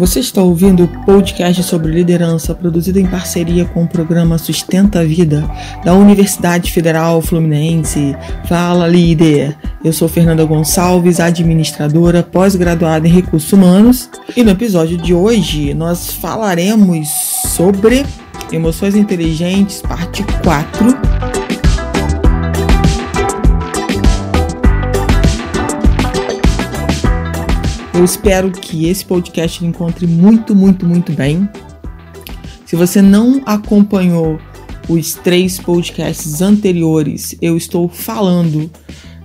Você está ouvindo o podcast sobre liderança produzido em parceria com o programa Sustenta a Vida da Universidade Federal Fluminense. Fala, líder! Eu sou Fernanda Gonçalves, administradora pós-graduada em recursos humanos, e no episódio de hoje nós falaremos sobre emoções inteligentes, parte 4 Eu espero que esse podcast encontre muito, muito, muito bem. Se você não acompanhou os três podcasts anteriores, eu estou falando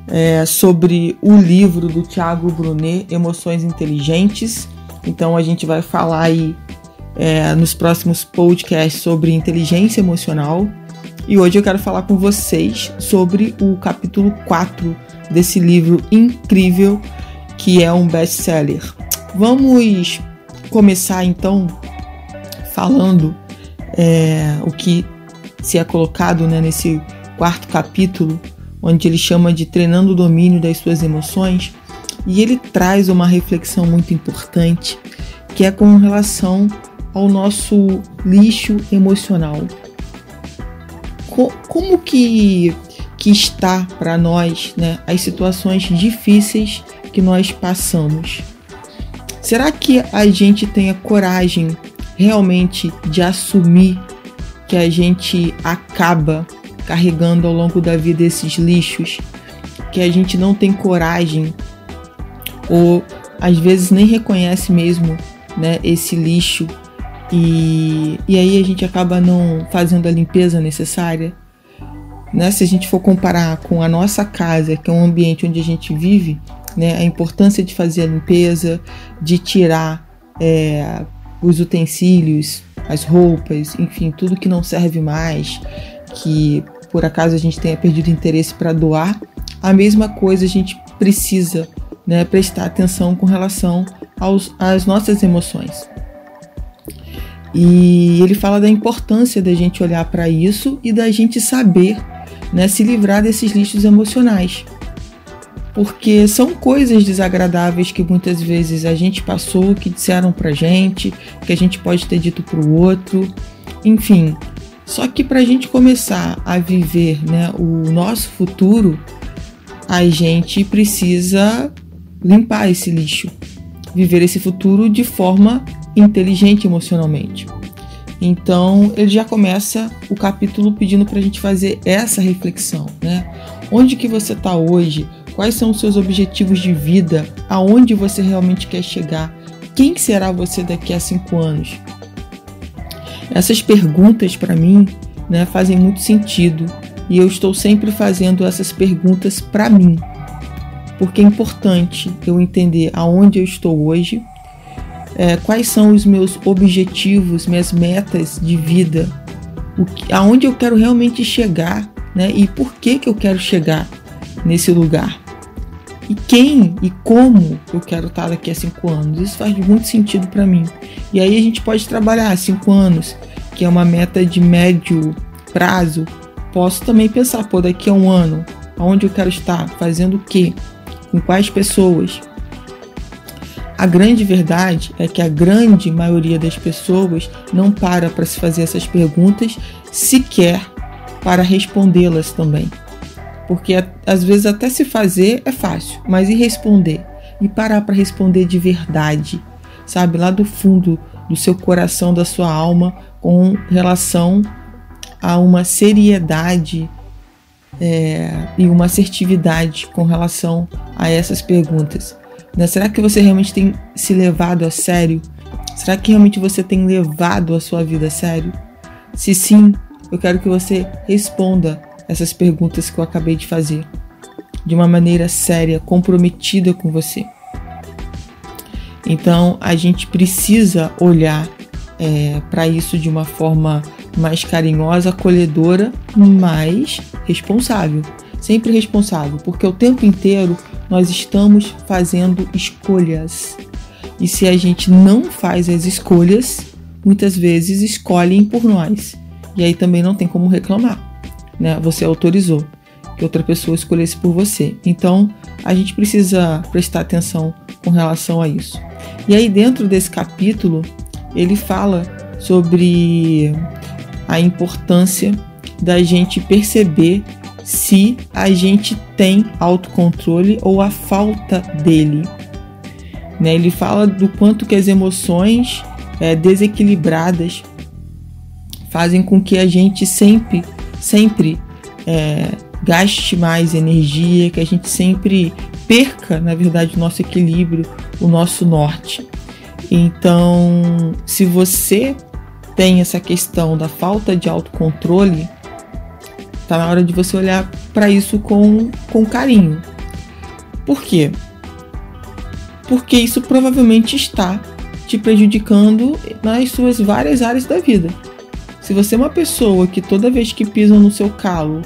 é, sobre o livro do Thiago Brunet, Emoções Inteligentes. Então a gente vai falar aí é, nos próximos podcasts sobre inteligência emocional. E hoje eu quero falar com vocês sobre o capítulo 4 desse livro incrível que é um best-seller. Vamos começar então falando é, o que se é colocado né, nesse quarto capítulo, onde ele chama de treinando o domínio das suas emoções, e ele traz uma reflexão muito importante, que é com relação ao nosso lixo emocional. como que, que está para nós né, as situações difíceis que nós passamos. Será que a gente tem a coragem realmente de assumir que a gente acaba carregando ao longo da vida esses lixos, que a gente não tem coragem ou às vezes nem reconhece mesmo, né, esse lixo e, e aí a gente acaba não fazendo a limpeza necessária? Né? Se a gente for comparar com a nossa casa, que é um ambiente onde a gente vive, né, a importância de fazer a limpeza, de tirar é, os utensílios, as roupas, enfim, tudo que não serve mais, que por acaso a gente tenha perdido interesse para doar, a mesma coisa a gente precisa né, prestar atenção com relação aos, às nossas emoções. E ele fala da importância da gente olhar para isso e da gente saber né, se livrar desses lixos emocionais porque são coisas desagradáveis que muitas vezes a gente passou, que disseram pra gente, que a gente pode ter dito pro outro, enfim. Só que para a gente começar a viver né, o nosso futuro, a gente precisa limpar esse lixo, viver esse futuro de forma inteligente emocionalmente. Então ele já começa o capítulo pedindo para a gente fazer essa reflexão, né? Onde que você está hoje? Quais são os seus objetivos de vida? Aonde você realmente quer chegar? Quem será você daqui a cinco anos? Essas perguntas para mim né, fazem muito sentido e eu estou sempre fazendo essas perguntas para mim, porque é importante eu entender aonde eu estou hoje, é, quais são os meus objetivos, minhas metas de vida, que, aonde eu quero realmente chegar, né, e por que que eu quero chegar nesse lugar e quem e como eu quero estar daqui a cinco anos. Isso faz muito sentido para mim. E aí a gente pode trabalhar cinco anos, que é uma meta de médio prazo. Posso também pensar, pô, daqui a um ano, aonde eu quero estar, fazendo o quê, com quais pessoas. A grande verdade é que a grande maioria das pessoas não para para se fazer essas perguntas, sequer para respondê-las também. Porque às vezes até se fazer é fácil, mas e responder? E parar para responder de verdade, sabe? Lá do fundo do seu coração, da sua alma, com relação a uma seriedade é, e uma assertividade com relação a essas perguntas. Né? Será que você realmente tem se levado a sério? Será que realmente você tem levado a sua vida a sério? Se sim, eu quero que você responda essas perguntas que eu acabei de fazer de uma maneira séria, comprometida com você. Então a gente precisa olhar é, para isso de uma forma mais carinhosa, acolhedora, mas responsável. Sempre responsável, porque o tempo inteiro nós estamos fazendo escolhas. E se a gente não faz as escolhas, muitas vezes escolhem por nós. E aí também não tem como reclamar né? Você autorizou que outra pessoa escolhesse por você. Então, a gente precisa prestar atenção com relação a isso. E aí, dentro desse capítulo, ele fala sobre a importância da gente perceber se a gente tem autocontrole ou a falta dele. Né? Ele fala do quanto que as emoções é, desequilibradas fazem com que a gente sempre, sempre é, gaste mais energia, que a gente sempre perca, na verdade, o nosso equilíbrio, o nosso norte. Então, se você tem essa questão da falta de autocontrole, tá na hora de você olhar para isso com, com carinho. Por quê? Porque isso provavelmente está te prejudicando nas suas várias áreas da vida. Se você é uma pessoa que toda vez que pisam no seu calo,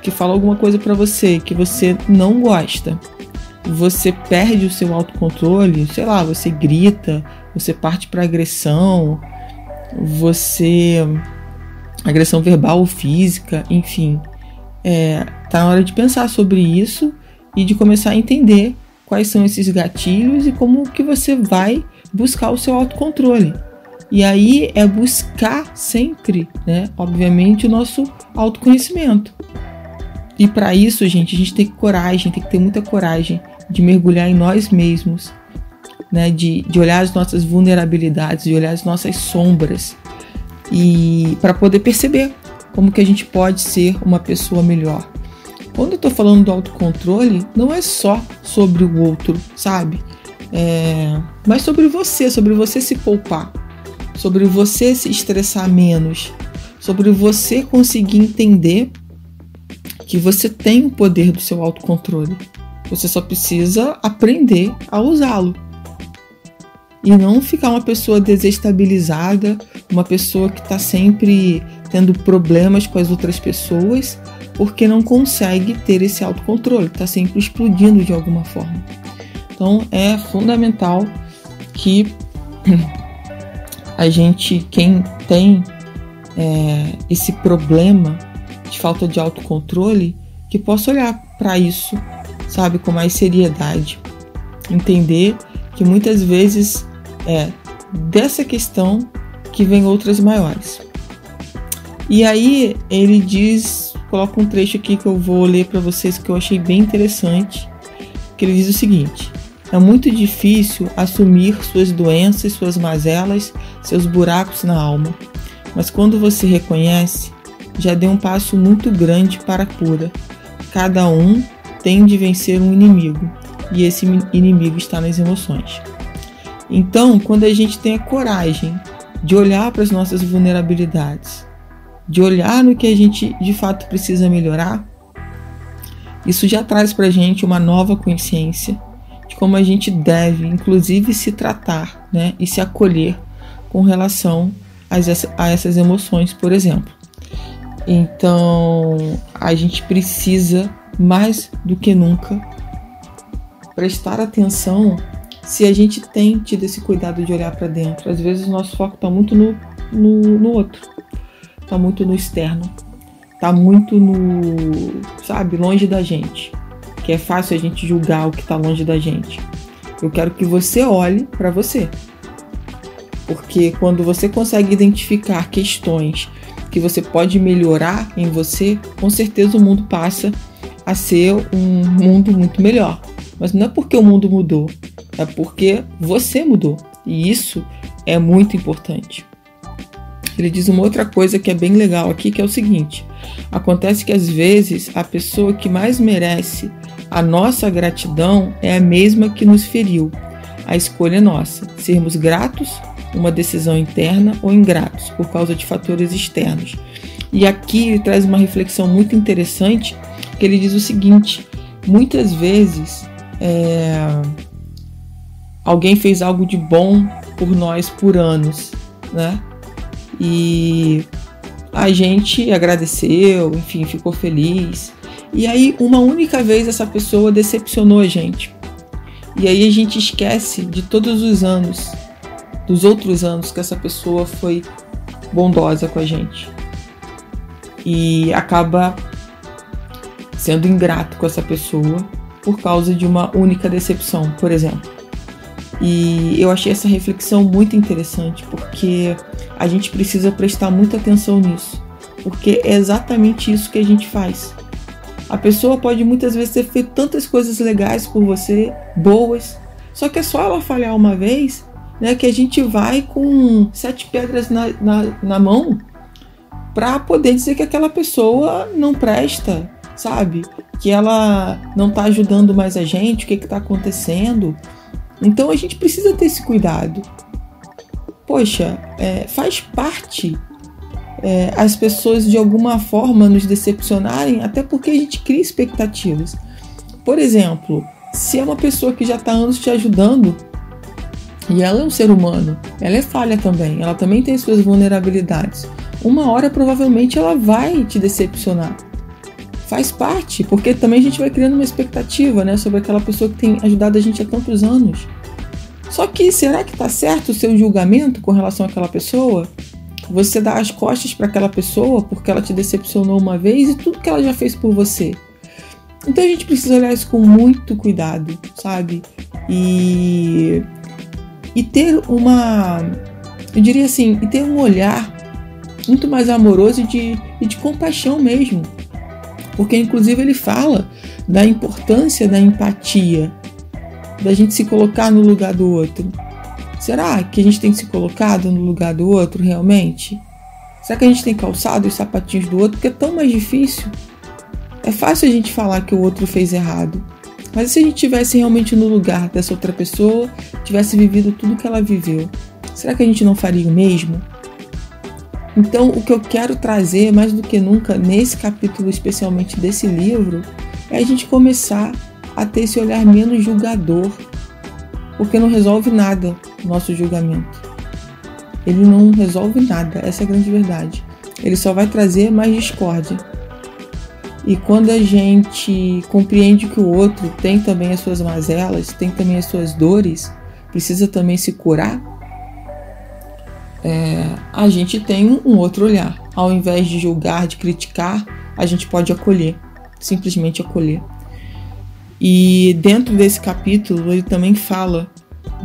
que fala alguma coisa para você que você não gosta, você perde o seu autocontrole, sei lá, você grita, você parte para agressão, você agressão verbal ou física, enfim, é, tá na hora de pensar sobre isso e de começar a entender quais são esses gatilhos e como que você vai buscar o seu autocontrole. E aí é buscar sempre, né, obviamente, o nosso autoconhecimento. E para isso, gente, a gente tem coragem, tem que ter muita coragem de mergulhar em nós mesmos, né? De, de olhar as nossas vulnerabilidades, de olhar as nossas sombras e para poder perceber como que a gente pode ser uma pessoa melhor. Quando eu estou falando do autocontrole, não é só sobre o outro, sabe? É, mas sobre você, sobre você se poupar, sobre você se estressar menos, sobre você conseguir entender que você tem o poder do seu autocontrole. Você só precisa aprender a usá-lo. E não ficar uma pessoa desestabilizada, uma pessoa que está sempre tendo problemas com as outras pessoas, porque não consegue ter esse autocontrole, está sempre explodindo de alguma forma. Então é fundamental que a gente, quem tem é, esse problema de falta de autocontrole, que possa olhar para isso, sabe, com mais seriedade. Entender que muitas vezes é dessa questão que vem outras maiores. E aí ele diz, coloca um trecho aqui que eu vou ler para vocês que eu achei bem interessante, que ele diz o seguinte: é muito difícil assumir suas doenças, suas mazelas, seus buracos na alma. Mas quando você reconhece, já deu um passo muito grande para a cura. Cada um tem de vencer um inimigo, e esse inimigo está nas emoções. Então, quando a gente tem a coragem de olhar para as nossas vulnerabilidades, de olhar no que a gente de fato precisa melhorar, isso já traz para a gente uma nova consciência como a gente deve, inclusive, se tratar né, e se acolher com relação a essas emoções, por exemplo. Então, a gente precisa mais do que nunca prestar atenção se a gente tem tido esse cuidado de olhar para dentro. Às vezes o nosso foco está muito no, no, no outro, está muito no externo, está muito no, sabe, longe da gente. Que é fácil a gente julgar o que está longe da gente. Eu quero que você olhe para você. Porque quando você consegue identificar questões que você pode melhorar em você, com certeza o mundo passa a ser um mundo muito melhor. Mas não é porque o mundo mudou, é porque você mudou. E isso é muito importante. Ele diz uma outra coisa que é bem legal aqui, que é o seguinte: acontece que às vezes a pessoa que mais merece a nossa gratidão é a mesma que nos feriu. A escolha é nossa: sermos gratos uma decisão interna ou ingratos por causa de fatores externos. E aqui ele traz uma reflexão muito interessante, que ele diz o seguinte: muitas vezes é, alguém fez algo de bom por nós por anos, né? E a gente agradeceu, enfim, ficou feliz. E aí, uma única vez, essa pessoa decepcionou a gente. E aí a gente esquece de todos os anos dos outros anos que essa pessoa foi bondosa com a gente. E acaba sendo ingrato com essa pessoa por causa de uma única decepção, por exemplo. E eu achei essa reflexão muito interessante, porque a gente precisa prestar muita atenção nisso, porque é exatamente isso que a gente faz. A pessoa pode muitas vezes ter feito tantas coisas legais por você, boas, só que é só ela falhar uma vez, né, que a gente vai com sete pedras na, na, na mão para poder dizer que aquela pessoa não presta, sabe? Que ela não está ajudando mais a gente, o que está acontecendo. Então a gente precisa ter esse cuidado. Poxa, é, faz parte é, as pessoas de alguma forma nos decepcionarem, até porque a gente cria expectativas. Por exemplo, se é uma pessoa que já está anos te ajudando e ela é um ser humano, ela é falha também, ela também tem suas vulnerabilidades. Uma hora provavelmente ela vai te decepcionar. Faz parte, porque também a gente vai criando uma expectativa, né, sobre aquela pessoa que tem ajudado a gente há tantos anos. Só que será que está certo o seu julgamento com relação àquela pessoa? Você dá as costas para aquela pessoa porque ela te decepcionou uma vez e tudo que ela já fez por você. Então a gente precisa olhar isso com muito cuidado, sabe? E e ter uma, eu diria assim, e ter um olhar muito mais amoroso e de, e de compaixão mesmo. Porque, inclusive, ele fala da importância da empatia, da gente se colocar no lugar do outro. Será que a gente tem se colocado no lugar do outro realmente? Será que a gente tem calçado os sapatinhos do outro? Porque é tão mais difícil. É fácil a gente falar que o outro fez errado. Mas se a gente tivesse realmente no lugar dessa outra pessoa, tivesse vivido tudo que ela viveu, será que a gente não faria o mesmo? Então, o que eu quero trazer mais do que nunca nesse capítulo, especialmente desse livro, é a gente começar a ter esse olhar menos julgador, porque não resolve nada nosso julgamento. Ele não resolve nada, essa é a grande verdade. Ele só vai trazer mais discórdia. E quando a gente compreende que o outro tem também as suas mazelas, tem também as suas dores, precisa também se curar, é, a gente tem um outro olhar. Ao invés de julgar, de criticar, a gente pode acolher, simplesmente acolher. E dentro desse capítulo, ele também fala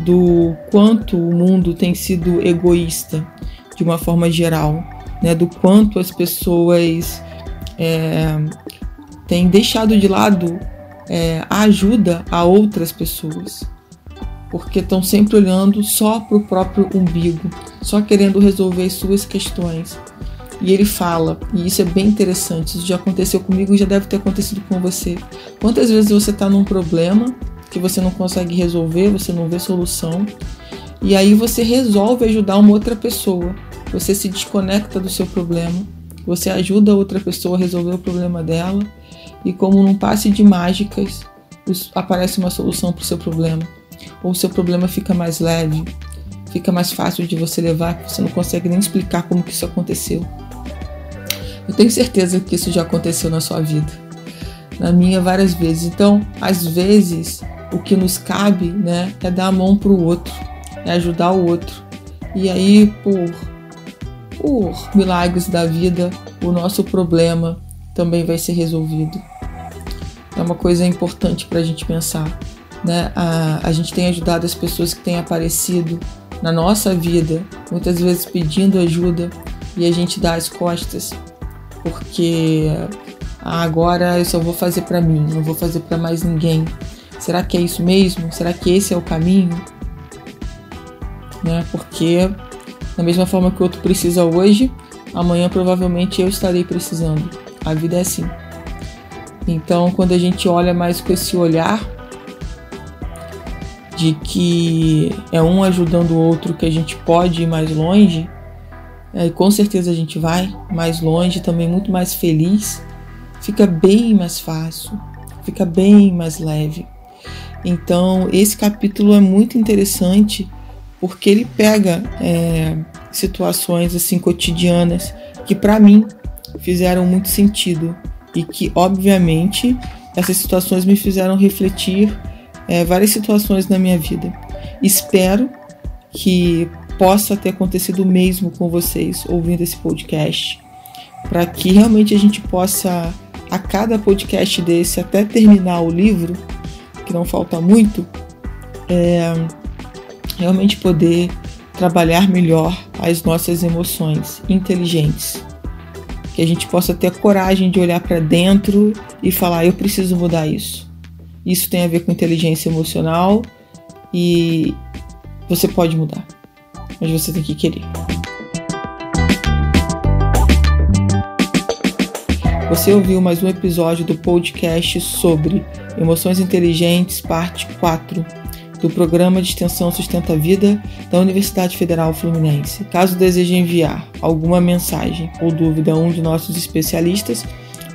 do quanto o mundo tem sido egoísta de uma forma geral, né? do quanto as pessoas é, tem deixado de lado é, a ajuda a outras pessoas, porque estão sempre olhando só para o próprio umbigo, só querendo resolver as suas questões. E ele fala, e isso é bem interessante, isso já aconteceu comigo e já deve ter acontecido com você. Quantas vezes você está num problema que você não consegue resolver, você não vê solução, e aí você resolve ajudar uma outra pessoa, você se desconecta do seu problema você ajuda outra pessoa a resolver o problema dela e, como num passe de mágicas, aparece uma solução para o seu problema. Ou o seu problema fica mais leve, fica mais fácil de você levar, você não consegue nem explicar como que isso aconteceu. Eu tenho certeza que isso já aconteceu na sua vida, na minha várias vezes. Então, às vezes, o que nos cabe, né, é dar a mão para o outro, é ajudar o outro. E aí, por por milagres da vida, o nosso problema também vai ser resolvido. É uma coisa importante para a gente pensar. Né? A, a gente tem ajudado as pessoas que têm aparecido na nossa vida, muitas vezes pedindo ajuda, e a gente dá as costas, porque ah, agora eu só vou fazer para mim, não vou fazer para mais ninguém. Será que é isso mesmo? Será que esse é o caminho? Né? Porque da mesma forma que o outro precisa hoje, amanhã provavelmente eu estarei precisando. A vida é assim. Então, quando a gente olha mais com esse olhar de que é um ajudando o outro que a gente pode ir mais longe, é, com certeza a gente vai mais longe, também muito mais feliz, fica bem mais fácil, fica bem mais leve. Então, esse capítulo é muito interessante porque ele pega é, situações assim cotidianas que para mim fizeram muito sentido e que obviamente essas situações me fizeram refletir é, várias situações na minha vida. Espero que possa ter acontecido o mesmo com vocês ouvindo esse podcast, para que realmente a gente possa a cada podcast desse até terminar o livro, que não falta muito, é, realmente poder trabalhar melhor as nossas emoções inteligentes. Que a gente possa ter a coragem de olhar para dentro e falar: eu preciso mudar isso. Isso tem a ver com inteligência emocional e você pode mudar, mas você tem que querer. Você ouviu mais um episódio do podcast sobre Emoções Inteligentes, parte 4 do Programa de Extensão Sustenta a Vida da Universidade Federal Fluminense. Caso deseje enviar alguma mensagem ou dúvida a um de nossos especialistas,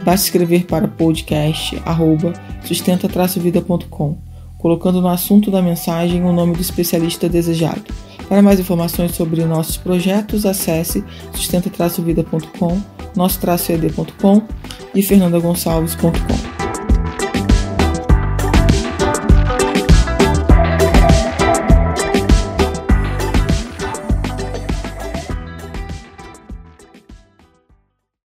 basta escrever para podcast@sustenta-vida.com, colocando no assunto da mensagem o nome do especialista desejado. Para mais informações sobre nossos projetos, acesse sustenta-vida.com, nosso-ed.com e fernandagonçalves.com.